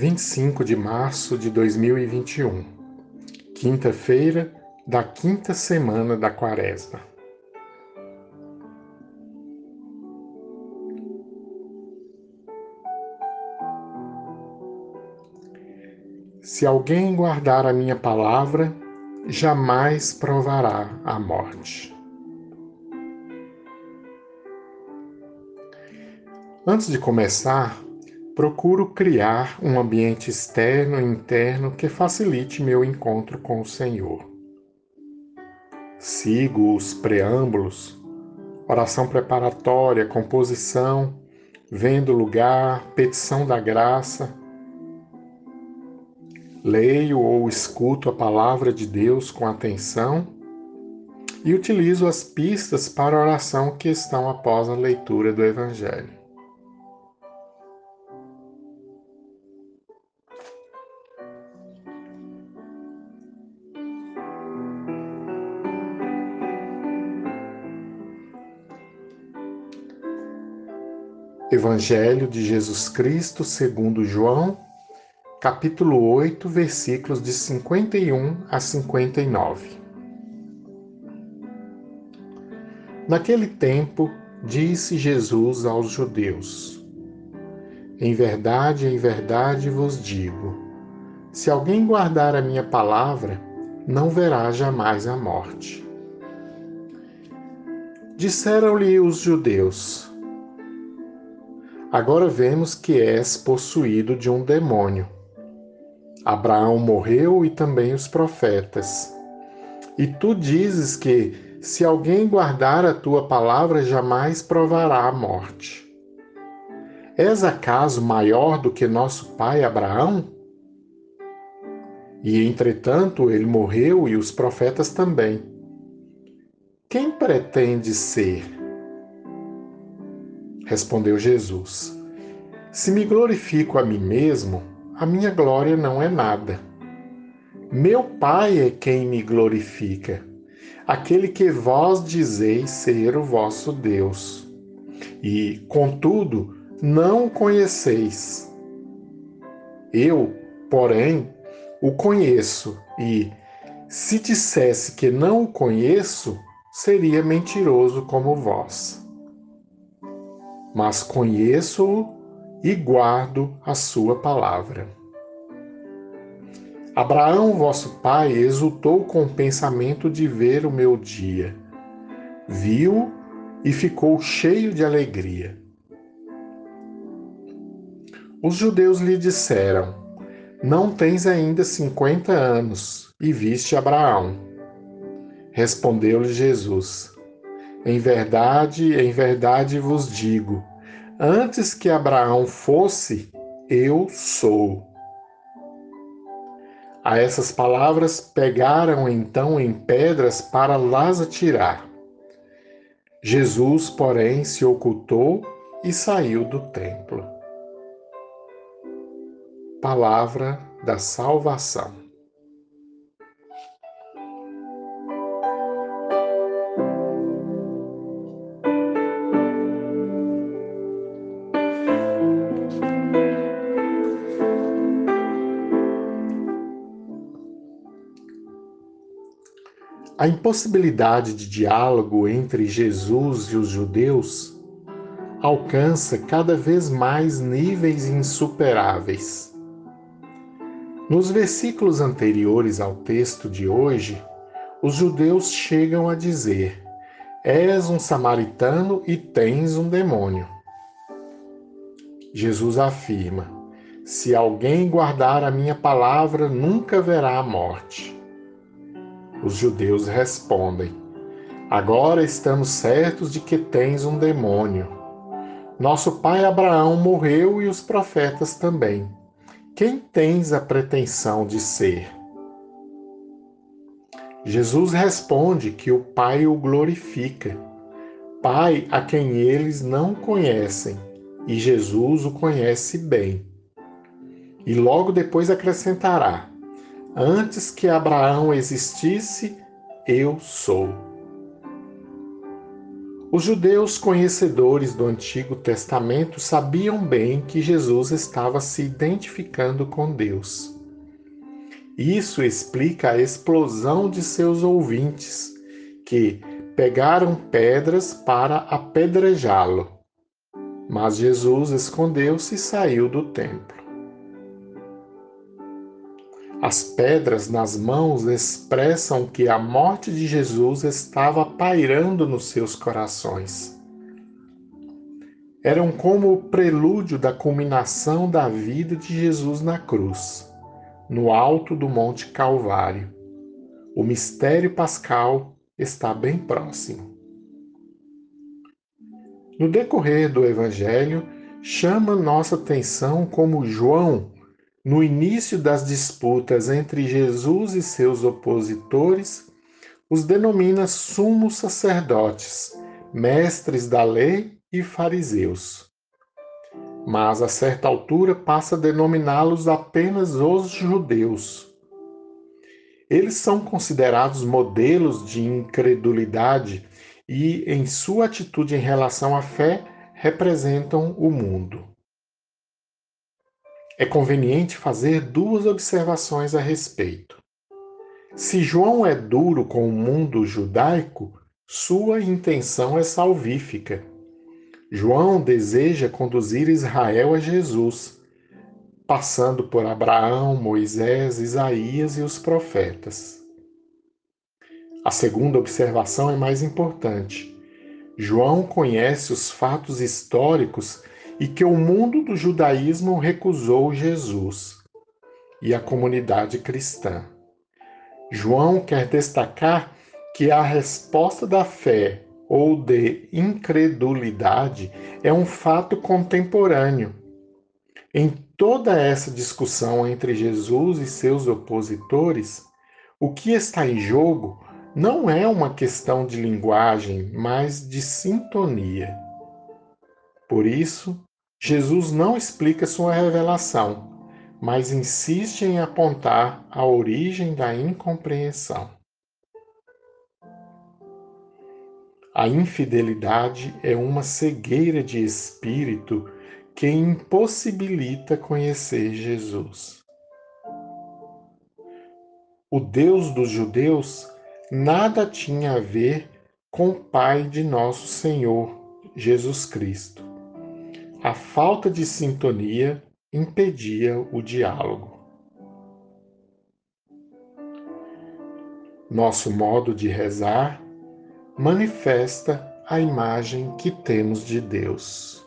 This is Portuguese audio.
25 de março de 2021, quinta-feira da quinta semana da Quaresma. Se alguém guardar a minha palavra, jamais provará a morte. Antes de começar, procuro criar um ambiente externo e interno que facilite meu encontro com o Senhor. Sigo os preâmbulos, oração preparatória, composição, vendo lugar, petição da graça. Leio ou escuto a palavra de Deus com atenção e utilizo as pistas para oração que estão após a leitura do Evangelho. Evangelho de Jesus Cristo segundo João, capítulo 8, versículos de 51 a 59. Naquele tempo, disse Jesus aos judeus: Em verdade, em verdade vos digo: se alguém guardar a minha palavra, não verá jamais a morte. Disseram-lhe os judeus: Agora vemos que és possuído de um demônio. Abraão morreu e também os profetas. E tu dizes que, se alguém guardar a tua palavra, jamais provará a morte. És acaso maior do que nosso pai Abraão? E entretanto ele morreu e os profetas também. Quem pretende ser? Respondeu Jesus: Se me glorifico a mim mesmo, a minha glória não é nada. Meu Pai é quem me glorifica, aquele que vós dizeis ser o vosso Deus. E, contudo, não o conheceis. Eu, porém, o conheço, e, se dissesse que não o conheço, seria mentiroso como vós mas conheço-o e guardo a sua palavra. Abraão, vosso pai, exultou com o pensamento de ver o meu dia. Viu e ficou cheio de alegria. Os judeus lhe disseram: Não tens ainda cinquenta anos e viste Abraão. Respondeu-lhe Jesus: em verdade, em verdade vos digo: antes que Abraão fosse, eu sou. A essas palavras pegaram então em pedras para las atirar. Jesus, porém, se ocultou e saiu do templo. Palavra da salvação. A impossibilidade de diálogo entre Jesus e os judeus alcança cada vez mais níveis insuperáveis. Nos versículos anteriores ao texto de hoje, os judeus chegam a dizer: És um samaritano e tens um demônio. Jesus afirma: Se alguém guardar a minha palavra, nunca verá a morte. Os judeus respondem: Agora estamos certos de que tens um demônio. Nosso pai Abraão morreu e os profetas também. Quem tens a pretensão de ser? Jesus responde que o Pai o glorifica, Pai a quem eles não conhecem, e Jesus o conhece bem. E logo depois acrescentará: Antes que Abraão existisse, eu sou. Os judeus conhecedores do Antigo Testamento sabiam bem que Jesus estava se identificando com Deus. Isso explica a explosão de seus ouvintes, que pegaram pedras para apedrejá-lo. Mas Jesus escondeu-se e saiu do templo. As pedras nas mãos expressam que a morte de Jesus estava pairando nos seus corações. Eram como o prelúdio da culminação da vida de Jesus na cruz no alto do Monte Calvário. O mistério pascal está bem próximo. No decorrer do Evangelho, chama nossa atenção como João, no início das disputas entre Jesus e seus opositores, os denomina sumos sacerdotes, mestres da lei e fariseus mas a certa altura passa a denominá-los apenas os judeus. Eles são considerados modelos de incredulidade e, em sua atitude em relação à fé, representam o mundo. É conveniente fazer duas observações a respeito. Se João é duro com o mundo judaico, sua intenção é salvífica João deseja conduzir Israel a Jesus, passando por Abraão, Moisés, Isaías e os profetas. A segunda observação é mais importante. João conhece os fatos históricos e que o mundo do judaísmo recusou Jesus e a comunidade cristã. João quer destacar que a resposta da fé ou de incredulidade é um fato contemporâneo. Em toda essa discussão entre Jesus e seus opositores, o que está em jogo não é uma questão de linguagem, mas de sintonia. Por isso, Jesus não explica sua revelação, mas insiste em apontar a origem da incompreensão. A infidelidade é uma cegueira de espírito que impossibilita conhecer Jesus. O Deus dos judeus nada tinha a ver com o Pai de nosso Senhor Jesus Cristo. A falta de sintonia impedia o diálogo. Nosso modo de rezar manifesta a imagem que temos de Deus.